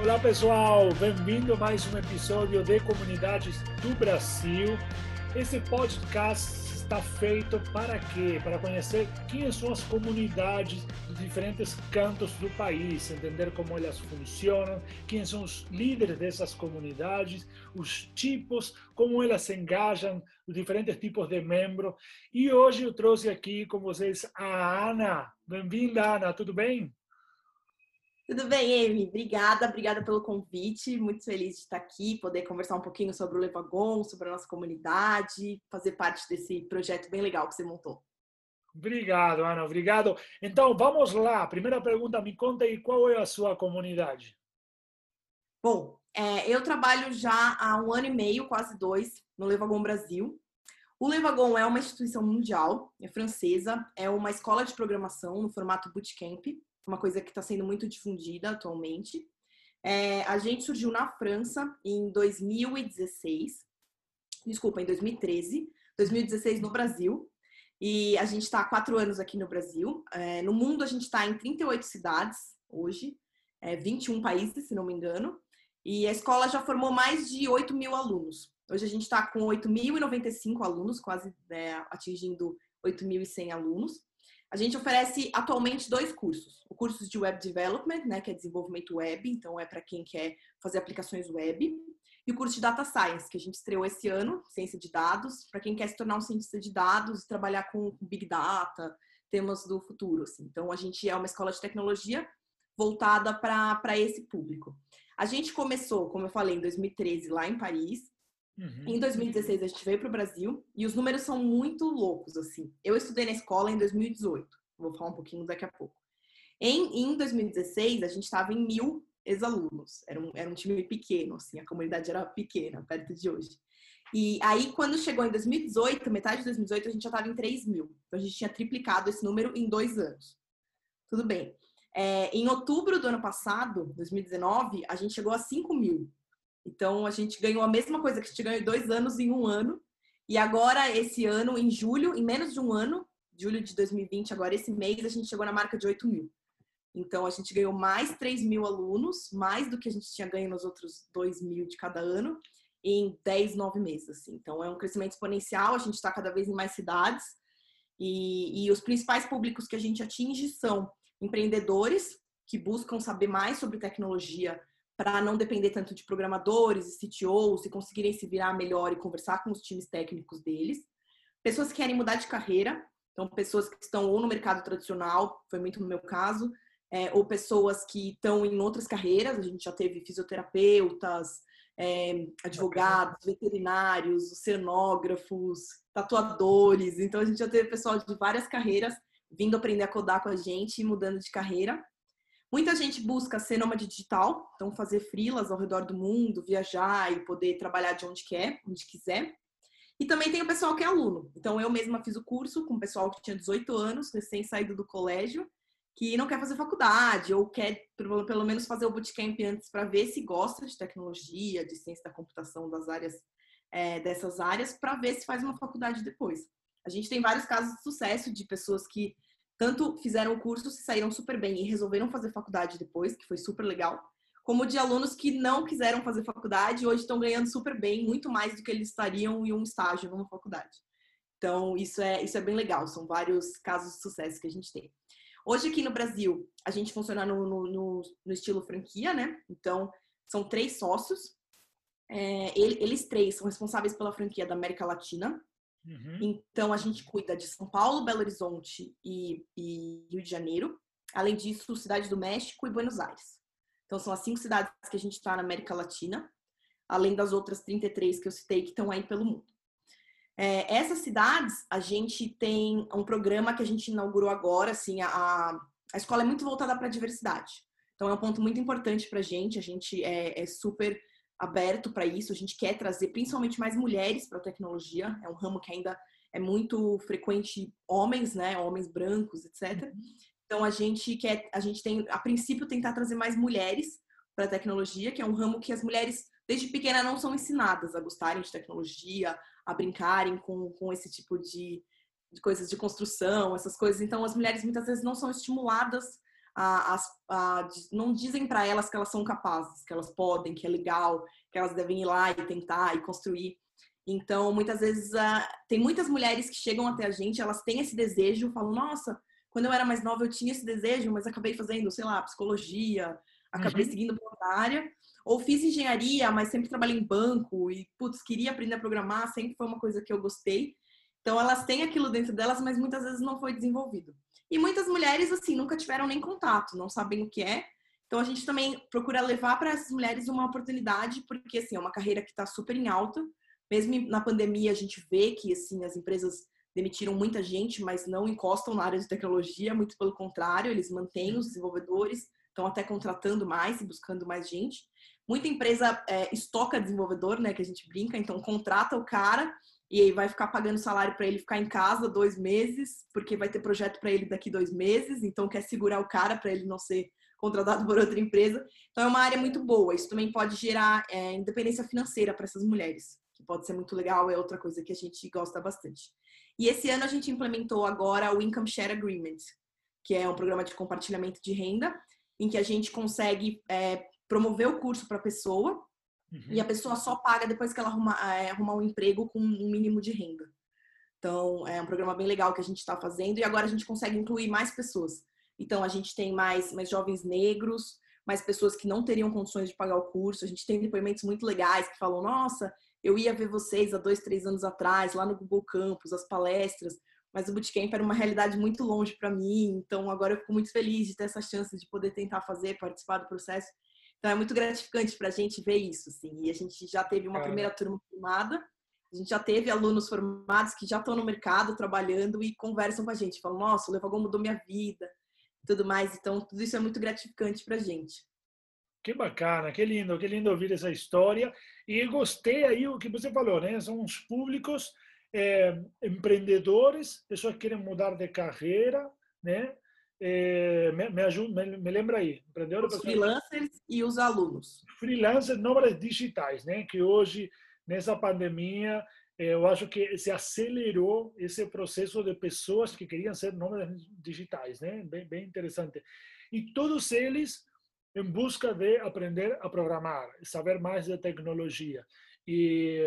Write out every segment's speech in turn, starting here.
Olá pessoal, bem-vindo a mais um episódio de Comunidades do Brasil. Esse podcast está feito para quê? Para conhecer quem são as comunidades dos diferentes cantos do país, entender como elas funcionam, quem são os líderes dessas comunidades, os tipos, como elas se engajam, os diferentes tipos de membros. E hoje eu trouxe aqui com vocês a Ana. Bem-vinda, Ana, tudo bem? Tudo bem, Amy? Obrigada, obrigada pelo convite. Muito feliz de estar aqui, poder conversar um pouquinho sobre o Levagon, sobre a nossa comunidade, fazer parte desse projeto bem legal que você montou. Obrigado, Ana, obrigado. Então, vamos lá. Primeira pergunta, me conta aí qual é a sua comunidade. Bom, é, eu trabalho já há um ano e meio, quase dois, no Levagon Brasil. O Levagon é uma instituição mundial, é francesa, é uma escola de programação no formato bootcamp uma coisa que está sendo muito difundida atualmente. É, a gente surgiu na França em 2016, desculpa, em 2013, 2016 no Brasil, e a gente está há quatro anos aqui no Brasil. É, no mundo, a gente está em 38 cidades hoje, é, 21 países, se não me engano, e a escola já formou mais de 8 mil alunos. Hoje a gente está com 8.095 alunos, quase né, atingindo 8.100 alunos. A gente oferece atualmente dois cursos. O curso de Web Development, né, que é desenvolvimento web, então é para quem quer fazer aplicações web. E o curso de Data Science, que a gente estreou esse ano, ciência de dados, para quem quer se tornar um cientista de dados, trabalhar com Big Data, temas do futuro. Assim. Então, a gente é uma escola de tecnologia voltada para esse público. A gente começou, como eu falei, em 2013, lá em Paris, Uhum. Em 2016 a gente veio para o Brasil e os números são muito loucos assim. Eu estudei na escola em 2018, vou falar um pouquinho daqui a pouco. Em, em 2016 a gente estava em mil ex-alunos, era um, era um time pequeno, assim, a comunidade era pequena, perto de hoje. E aí, quando chegou em 2018, metade de 2018, a gente já estava em 3 mil. Então, a gente tinha triplicado esse número em dois anos. Tudo bem. É, em outubro do ano passado, 2019, a gente chegou a 5 mil. Então, a gente ganhou a mesma coisa que a gente ganhou dois anos em um ano. E agora, esse ano, em julho, em menos de um ano, julho de 2020, agora esse mês, a gente chegou na marca de 8 mil. Então, a gente ganhou mais 3 mil alunos, mais do que a gente tinha ganho nos outros 2 mil de cada ano, em 10, 9 meses. Assim. Então, é um crescimento exponencial, a gente está cada vez em mais cidades. E, e os principais públicos que a gente atinge são empreendedores que buscam saber mais sobre tecnologia para não depender tanto de programadores e CTOs e conseguirem se virar melhor e conversar com os times técnicos deles. Pessoas que querem mudar de carreira, então pessoas que estão ou no mercado tradicional, foi muito no meu caso, é, ou pessoas que estão em outras carreiras, a gente já teve fisioterapeutas, é, advogados, veterinários, oceanógrafos, tatuadores, então a gente já teve pessoal de várias carreiras vindo aprender a codar com a gente e mudando de carreira. Muita gente busca ser nômade digital, então fazer frilas ao redor do mundo, viajar e poder trabalhar de onde quer, onde quiser. E também tem o pessoal que é aluno. Então eu mesma fiz o curso com o pessoal que tinha 18 anos, recém saído do colégio, que não quer fazer faculdade ou quer pelo menos fazer o bootcamp antes para ver se gosta de tecnologia, de ciência da computação, das áreas é, dessas áreas, para ver se faz uma faculdade depois. A gente tem vários casos de sucesso de pessoas que tanto fizeram o curso, se saíram super bem e resolveram fazer faculdade depois, que foi super legal, como de alunos que não quiseram fazer faculdade e hoje estão ganhando super bem, muito mais do que eles estariam em um estágio numa faculdade. Então, isso é, isso é bem legal, são vários casos de sucesso que a gente tem. Hoje aqui no Brasil, a gente funciona no, no, no estilo franquia, né? Então, são três sócios. É, eles três são responsáveis pela franquia da América Latina, Uhum. Então, a gente cuida de São Paulo, Belo Horizonte e, e, Rio de Janeiro. Além disso, Cidade do México e Buenos Aires. Então, são as cinco cidades que a gente está na América Latina, além das outras 33 que eu citei que estão aí pelo mundo. É, essas cidades, a gente tem um programa que a gente inaugurou agora, assim, a, a escola é muito voltada para a diversidade. Então, é um ponto muito importante para a gente, a gente é, é super aberto para isso. A gente quer trazer principalmente mais mulheres para a tecnologia. É um ramo que ainda é muito frequente homens, né? Homens brancos, etc. Uhum. Então a gente quer, a gente tem, a princípio, tentar trazer mais mulheres para a tecnologia, que é um ramo que as mulheres desde pequena não são ensinadas a gostarem de tecnologia, a brincarem com, com esse tipo de, de coisas de construção, essas coisas. Então as mulheres muitas vezes não são estimuladas a, a, a não dizem para elas que elas são capazes, que elas podem, que é legal, que elas devem ir lá e tentar e construir. Então, muitas vezes, uh, tem muitas mulheres que chegam até a gente, elas têm esse desejo, falam, nossa, quando eu era mais nova eu tinha esse desejo, mas acabei fazendo, sei lá, psicologia, acabei uhum. seguindo outra área. Ou fiz engenharia, mas sempre trabalhei em banco e, putz, queria aprender a programar, sempre foi uma coisa que eu gostei. Então, elas têm aquilo dentro delas, mas muitas vezes não foi desenvolvido. E muitas mulheres, assim, nunca tiveram nem contato, não sabem o que é. Então, a gente também procura levar para essas mulheres uma oportunidade, porque, assim, é uma carreira que está super em alta. Mesmo na pandemia, a gente vê que, assim, as empresas demitiram muita gente, mas não encostam na área de tecnologia, muito pelo contrário, eles mantêm os desenvolvedores, estão até contratando mais e buscando mais gente. Muita empresa é, estoca desenvolvedor, né, que a gente brinca, então contrata o cara e aí vai ficar pagando salário para ele ficar em casa dois meses, porque vai ter projeto para ele daqui dois meses, então quer segurar o cara para ele não ser contratado por outra empresa. Então é uma área muito boa. Isso também pode gerar é, independência financeira para essas mulheres, que pode ser muito legal, é outra coisa que a gente gosta bastante. E esse ano a gente implementou agora o Income Share Agreement, que é um programa de compartilhamento de renda, em que a gente consegue é, promover o curso para a pessoa uhum. e a pessoa só paga depois que ela arrumar, é, arrumar um emprego com um mínimo de renda. Então, é um programa bem legal que a gente está fazendo e agora a gente consegue incluir mais pessoas. Então, a gente tem mais, mais jovens negros, mais pessoas que não teriam condições de pagar o curso. A gente tem depoimentos muito legais que falam: nossa, eu ia ver vocês há dois, três anos atrás, lá no Google Campus, as palestras, mas o Bootcamp era uma realidade muito longe para mim. Então, agora eu fico muito feliz de ter essa chance de poder tentar fazer, participar do processo. Então, é muito gratificante para a gente ver isso. Assim. E a gente já teve uma primeira turma formada a gente já teve alunos formados que já estão no mercado trabalhando e conversam com a gente, falam: "Nossa, o Levagol mudou minha vida", tudo mais. Então, tudo isso é muito gratificante para a gente. Que bacana, que lindo, que lindo ouvir essa história. E gostei aí o que você falou, né? São os públicos é, empreendedores, pessoas que querem mudar de carreira, né? É, me, me, ajuda, me, me, lembra aí, empreendedores, os freelancers e os alunos. Freelancers, nómadas digitais, né? Que hoje nessa pandemia, eh, eu acho que se acelerou esse processo de pessoas que queriam ser nômades digitais, né? Bem, bem interessante. E todos eles em busca de aprender a programar, saber mais de tecnologia. E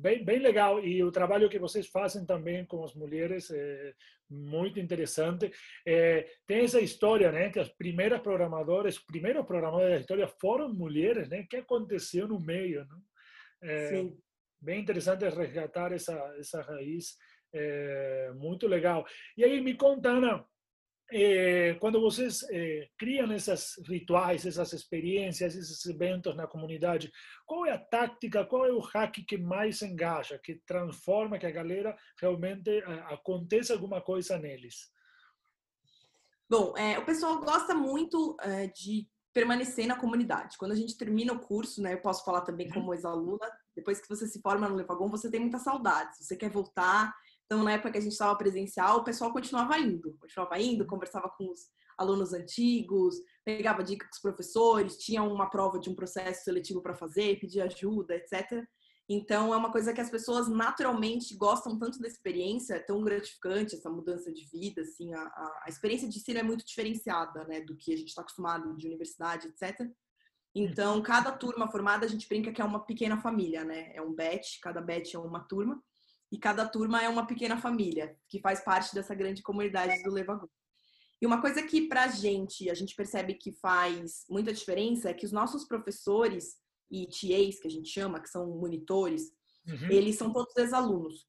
bem, bem legal. E o trabalho que vocês fazem também com as mulheres é muito interessante. É, tem essa história, né, que as primeiras programadoras, os primeiros programadores da história foram mulheres, né? que aconteceu no meio, né? É, bem interessante resgatar essa, essa raiz, é, muito legal. E aí, me conta, Ana, quando vocês é, criam esses rituais, essas experiências, esses eventos na comunidade, qual é a tática, qual é o hack que mais engaja, que transforma, que a galera realmente é, aconteça alguma coisa neles? Bom, é, o pessoal gosta muito é, de permanecer na comunidade. Quando a gente termina o curso, né, eu posso falar também uhum. como ex-aluna, depois que você se forma no Levagon, você tem muita saudade. Você quer voltar, então na época que a gente estava presencial, o pessoal continuava indo, continuava indo, conversava com os alunos antigos, pegava dicas com os professores, tinha uma prova de um processo seletivo para fazer, pedia ajuda, etc. Então, é uma coisa que as pessoas naturalmente gostam tanto da experiência, é tão gratificante essa mudança de vida, assim, a, a, experiência de ensino é muito diferenciada, né, do que a gente está acostumado de universidade, etc. Então, cada turma formada, a gente brinca que é uma pequena família, né, é um batch, cada batch é uma turma, e cada turma é uma pequena família, que faz parte dessa grande comunidade do Levagu. E uma coisa que pra gente, a gente percebe que faz muita diferença é que os nossos professores, e TAs, que a gente chama, que são monitores, uhum. eles são todos ex-alunos.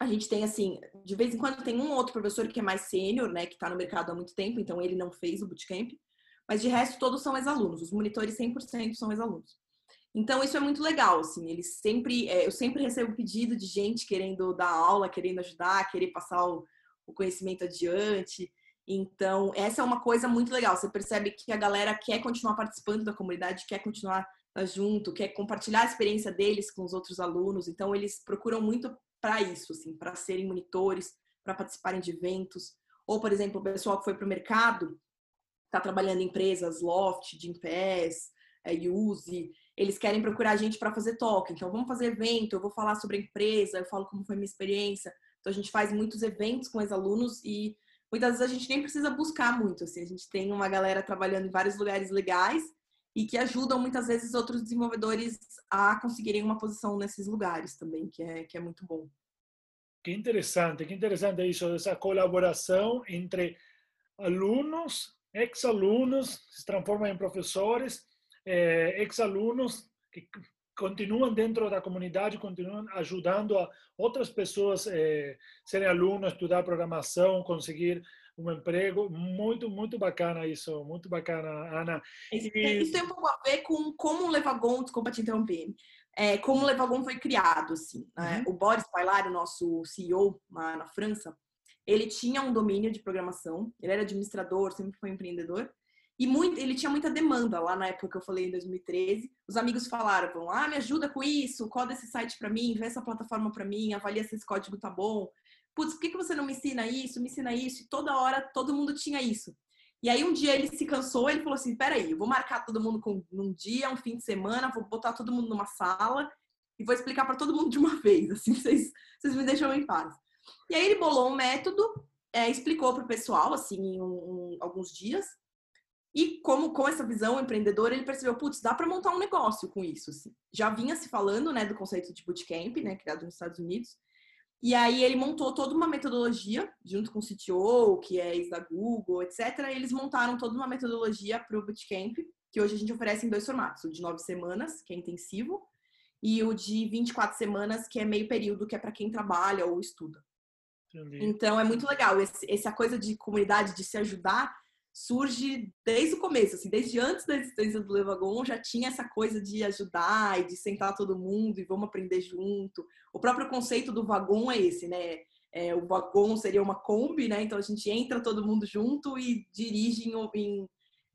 A gente tem, assim, de vez em quando tem um outro professor que é mais sênior, né, que está no mercado há muito tempo, então ele não fez o bootcamp, mas de resto todos são ex-alunos. Os monitores 100% são ex-alunos. Então isso é muito legal, assim, eles sempre, é, eu sempre recebo pedido de gente querendo dar aula, querendo ajudar, querer passar o, o conhecimento adiante. Então, essa é uma coisa muito legal. Você percebe que a galera quer continuar participando da comunidade, quer continuar Tá junto, quer compartilhar a experiência deles com os outros alunos. Então, eles procuram muito para isso, assim, para serem monitores, para participarem de eventos. Ou, por exemplo, o pessoal que foi para o mercado, está trabalhando em empresas, Loft, Gimpass, é, Use, eles querem procurar a gente para fazer talk. Então, vamos fazer evento, eu vou falar sobre a empresa, eu falo como foi minha experiência. Então, a gente faz muitos eventos com os alunos e muitas vezes a gente nem precisa buscar muito, assim, a gente tem uma galera trabalhando em vários lugares legais e que ajudam muitas vezes outros desenvolvedores a conseguirem uma posição nesses lugares também, que é, que é muito bom. Que interessante, que interessante isso, essa colaboração entre alunos, ex-alunos, se transformam em professores, eh, ex-alunos que continuam dentro da comunidade, continuam ajudando a outras pessoas eh, serem alunos, estudar programação, conseguir um emprego. Muito, muito bacana isso, muito bacana, Ana. Isso, e... isso tem um pouco a ver com como o Levagon, desculpa te interromper, é, como o Levagon foi criado, assim. Né? Uhum. O Boris Pailari, o nosso CEO lá na França, ele tinha um domínio de programação, ele era administrador, sempre foi empreendedor, e muito, ele tinha muita demanda lá na época que eu falei, em 2013. Os amigos falaram, ah, me ajuda com isso, coda esse site para mim, vê essa plataforma para mim, avalia se esse código tá bom. Putz, por que, que você não me ensina isso, me ensina isso? E toda hora todo mundo tinha isso. E aí um dia ele se cansou, ele falou assim, peraí, eu vou marcar todo mundo com um dia, um fim de semana, vou botar todo mundo numa sala e vou explicar para todo mundo de uma vez, assim, vocês, vocês me deixam em paz. E aí ele bolou um método, é, explicou para o pessoal, assim, em um, alguns dias, e como com essa visão empreendedora, ele percebeu, putz, dá para montar um negócio com isso. Assim. Já vinha se falando, né, do conceito de bootcamp, né, criado nos Estados Unidos. E aí ele montou toda uma metodologia, junto com o CTO, que é ex da Google, etc. E eles montaram toda uma metodologia para o bootcamp, que hoje a gente oferece em dois formatos, o de nove semanas, que é intensivo, e o de 24 semanas, que é meio período, que é para quem trabalha ou estuda. Entendi. Então é muito legal. Esse, essa coisa de comunidade, de se ajudar, surge desde o começo, assim, desde antes da existência do Levagon, já tinha essa coisa de ajudar e de sentar todo mundo e vamos aprender junto. O próprio conceito do vagão é esse, né? É, o vagão seria uma Kombi, né? Então a gente entra todo mundo junto e dirige em, em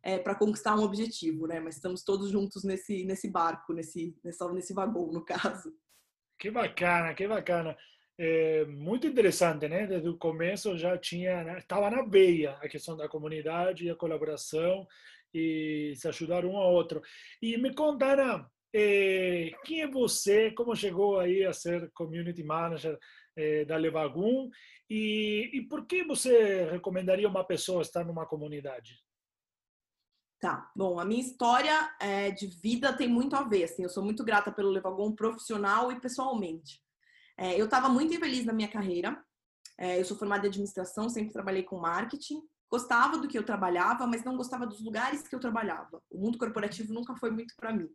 é, para conquistar um objetivo, né? Mas estamos todos juntos nesse, nesse barco, nesse, nesse, nesse vagão, no caso. Que bacana, que bacana é, muito interessante, né? Desde o começo já tinha, estava na veia a questão da comunidade e a colaboração e se ajudar um ao outro. E me conta, Ana, é, quem é você? Como chegou aí a ser community manager é, da Levagum? E, e por que você recomendaria uma pessoa estar numa comunidade? Tá, bom, a minha história é, de vida tem muito a ver, assim, eu sou muito grata pelo Levagum profissional e pessoalmente. É, eu estava muito infeliz na minha carreira. É, eu sou formada em administração, sempre trabalhei com marketing. Gostava do que eu trabalhava, mas não gostava dos lugares que eu trabalhava. O mundo corporativo nunca foi muito para mim.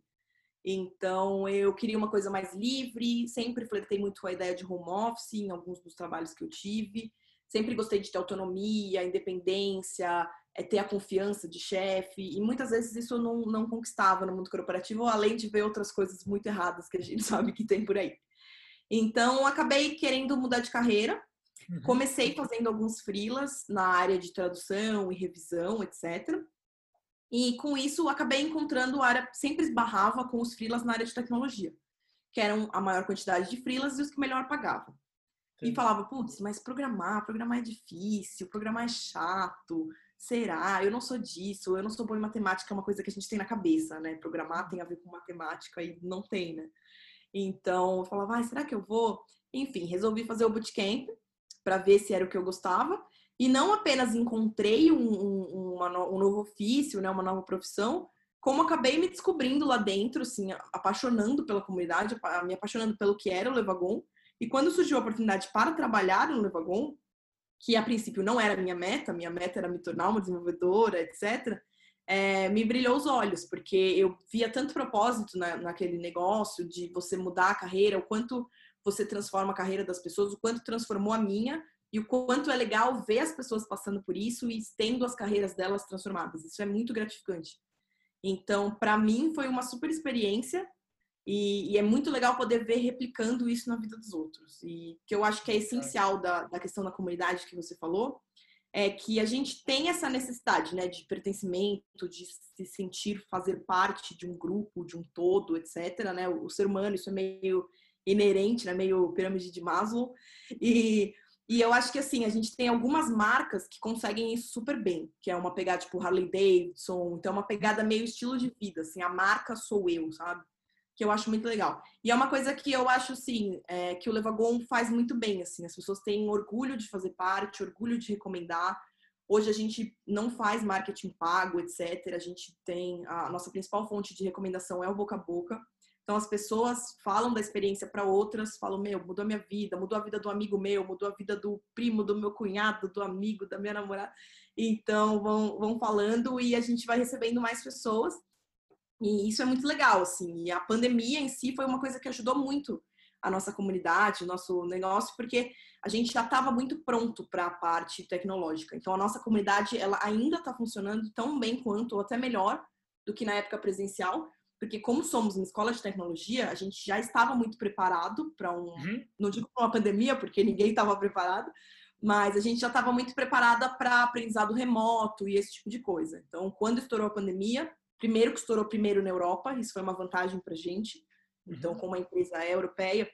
Então, eu queria uma coisa mais livre, sempre flertei muito com a ideia de home office em alguns dos trabalhos que eu tive. Sempre gostei de ter autonomia, independência, é, ter a confiança de chefe. E muitas vezes isso eu não, não conquistava no mundo corporativo, além de ver outras coisas muito erradas que a gente sabe que tem por aí. Então, acabei querendo mudar de carreira. Uhum. Comecei fazendo alguns freelas na área de tradução e revisão, etc. E com isso, acabei encontrando a área, sempre esbarrava com os freelas na área de tecnologia, que eram a maior quantidade de freelas e os que melhor pagavam. Sim. E falava, putz, mas programar, programar é difícil, programar é chato, será? Eu não sou disso, eu não sou boa em matemática, é uma coisa que a gente tem na cabeça, né? Programar tem a ver com matemática e não tem, né? Então, eu falava, ah, será que eu vou? Enfim, resolvi fazer o bootcamp para ver se era o que eu gostava. E não apenas encontrei um, um, uma, um novo ofício, né, uma nova profissão, como acabei me descobrindo lá dentro, assim, apaixonando pela comunidade, me apaixonando pelo que era o Levagon. E quando surgiu a oportunidade para trabalhar no Levagon, que a princípio não era minha meta, minha meta era me tornar uma desenvolvedora, etc é, me brilhou os olhos, porque eu via tanto propósito na, naquele negócio de você mudar a carreira, o quanto você transforma a carreira das pessoas, o quanto transformou a minha e o quanto é legal ver as pessoas passando por isso e tendo as carreiras delas transformadas. Isso é muito gratificante. Então, para mim, foi uma super experiência e, e, é muito legal poder ver replicando isso na vida dos outros. E que eu acho que é essencial da, da questão da comunidade que você falou, é que a gente tem essa necessidade, né, de pertencimento, de se sentir fazer parte de um grupo, de um todo, etc. Né? O ser humano isso é meio inerente, né, meio pirâmide de Maslow. E, e eu acho que assim a gente tem algumas marcas que conseguem isso super bem, que é uma pegada tipo Harley Davidson, então é uma pegada meio estilo de vida, assim, a marca sou eu, sabe? Que eu acho muito legal. E é uma coisa que eu acho, assim, é, que o Levagon faz muito bem, assim. As pessoas têm orgulho de fazer parte, orgulho de recomendar, Hoje a gente não faz marketing pago, etc. A gente tem a nossa principal fonte de recomendação é o boca a boca. Então as pessoas falam da experiência para outras, falam: "Meu, mudou a minha vida, mudou a vida do amigo meu, mudou a vida do primo, do meu cunhado, do amigo, da minha namorada". Então vão, vão falando e a gente vai recebendo mais pessoas. E isso é muito legal, assim. E a pandemia em si foi uma coisa que ajudou muito a nossa comunidade, o nosso negócio, porque a gente já estava muito pronto para a parte tecnológica. Então, a nossa comunidade ela ainda está funcionando tão bem quanto, ou até melhor, do que na época presencial, porque como somos uma escola de tecnologia, a gente já estava muito preparado para um, uhum. não digo para uma pandemia, porque ninguém estava preparado, mas a gente já estava muito preparada para aprendizado remoto e esse tipo de coisa. Então, quando estourou a pandemia, primeiro que estourou primeiro na Europa, isso foi uma vantagem para a gente. Então, uhum. como a empresa é europeia,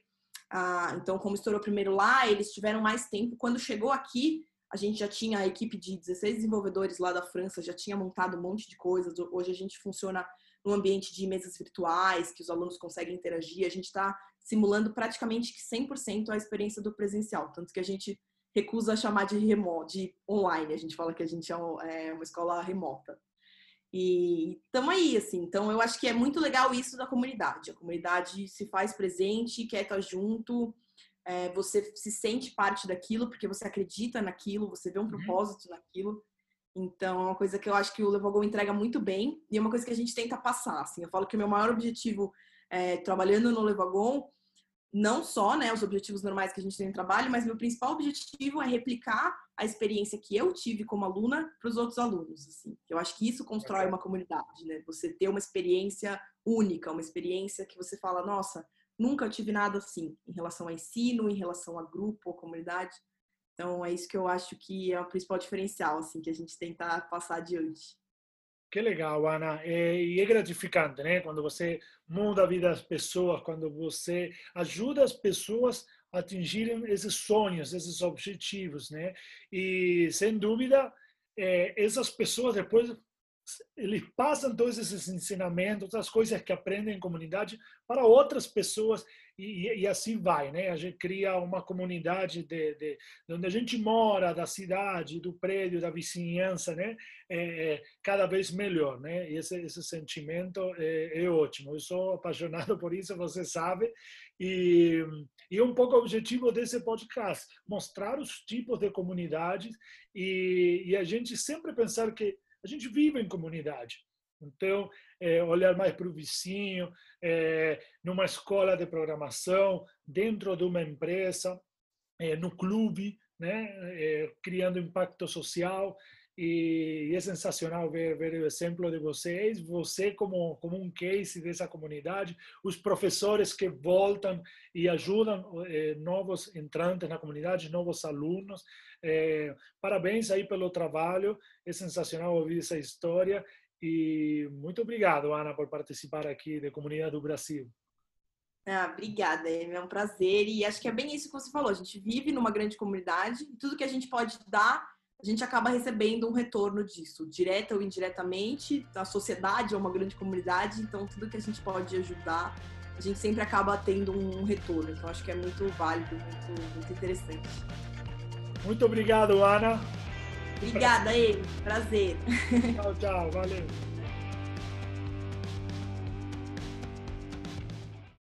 ah, então, como estourou primeiro lá, eles tiveram mais tempo. Quando chegou aqui, a gente já tinha a equipe de 16 desenvolvedores lá da França, já tinha montado um monte de coisas. Hoje a gente funciona no ambiente de mesas virtuais, que os alunos conseguem interagir. A gente está simulando praticamente 100% a experiência do presencial, tanto que a gente recusa chamar de remoto, de online. A gente fala que a gente é, é uma escola remota. E estamos aí, assim. Então, eu acho que é muito legal isso da comunidade. A comunidade se faz presente, quer estar junto, é, você se sente parte daquilo porque você acredita naquilo, você vê um uhum. propósito naquilo. Então, é uma coisa que eu acho que o Levogol entrega muito bem e é uma coisa que a gente tenta passar. Assim. Eu falo que o meu maior objetivo é, trabalhando no Levogol não só né, os objetivos normais que a gente tem no trabalho, mas meu principal objetivo é replicar a experiência que eu tive como aluna para os outros alunos. Assim. Eu acho que isso constrói uma comunidade, né? Você ter uma experiência única, uma experiência que você fala, nossa, nunca tive nada assim em relação a ensino, em relação a grupo ou comunidade. Então é isso que eu acho que é o principal diferencial assim que a gente tenta passar adiante. Que legal, Ana. E é gratificante, né? Quando você muda a vida das pessoas, quando você ajuda as pessoas a atingirem esses sonhos, esses objetivos, né? E, sem dúvida, essas pessoas depois eles passam todos esses ensinamentos, as coisas que aprendem em comunidade para outras pessoas e, e, assim vai, né? A gente cria uma comunidade de, de, de, onde a gente mora, da cidade, do prédio, da vizinhança, né? É, é, cada vez melhor, né? E esse, esse sentimento é, é, ótimo. Eu sou apaixonado por isso, você sabe. E, e um pouco o objetivo desse podcast, mostrar os tipos de comunidades e, e a gente sempre pensar que a gente vive em comunidade. Então, é, olhar mais para o vizinho, é, numa escola de programação, dentro de uma empresa, é, no clube, né, é, criando impacto social. E, é sensacional ver, ver o exemplo de vocês, você como, como um case dessa comunidade, os professores que voltam e ajudam é, novos entrantes na comunidade, novos alunos. É, parabéns aí pelo trabalho, é sensacional ouvir essa história e muito obrigado, Ana, por participar aqui da Comunidade do Brasil. Ah, obrigada, é um prazer. E acho que é bem isso que você falou. A gente vive numa grande comunidade, tudo que a gente pode dar, a gente acaba recebendo um retorno disso, direta ou indiretamente. A sociedade é uma grande comunidade, então tudo que a gente pode ajudar, a gente sempre acaba tendo um retorno. Então acho que é muito válido, muito, muito interessante. Muito obrigado, Ana. Obrigada, ele. Prazer. Tchau, tchau. Valeu.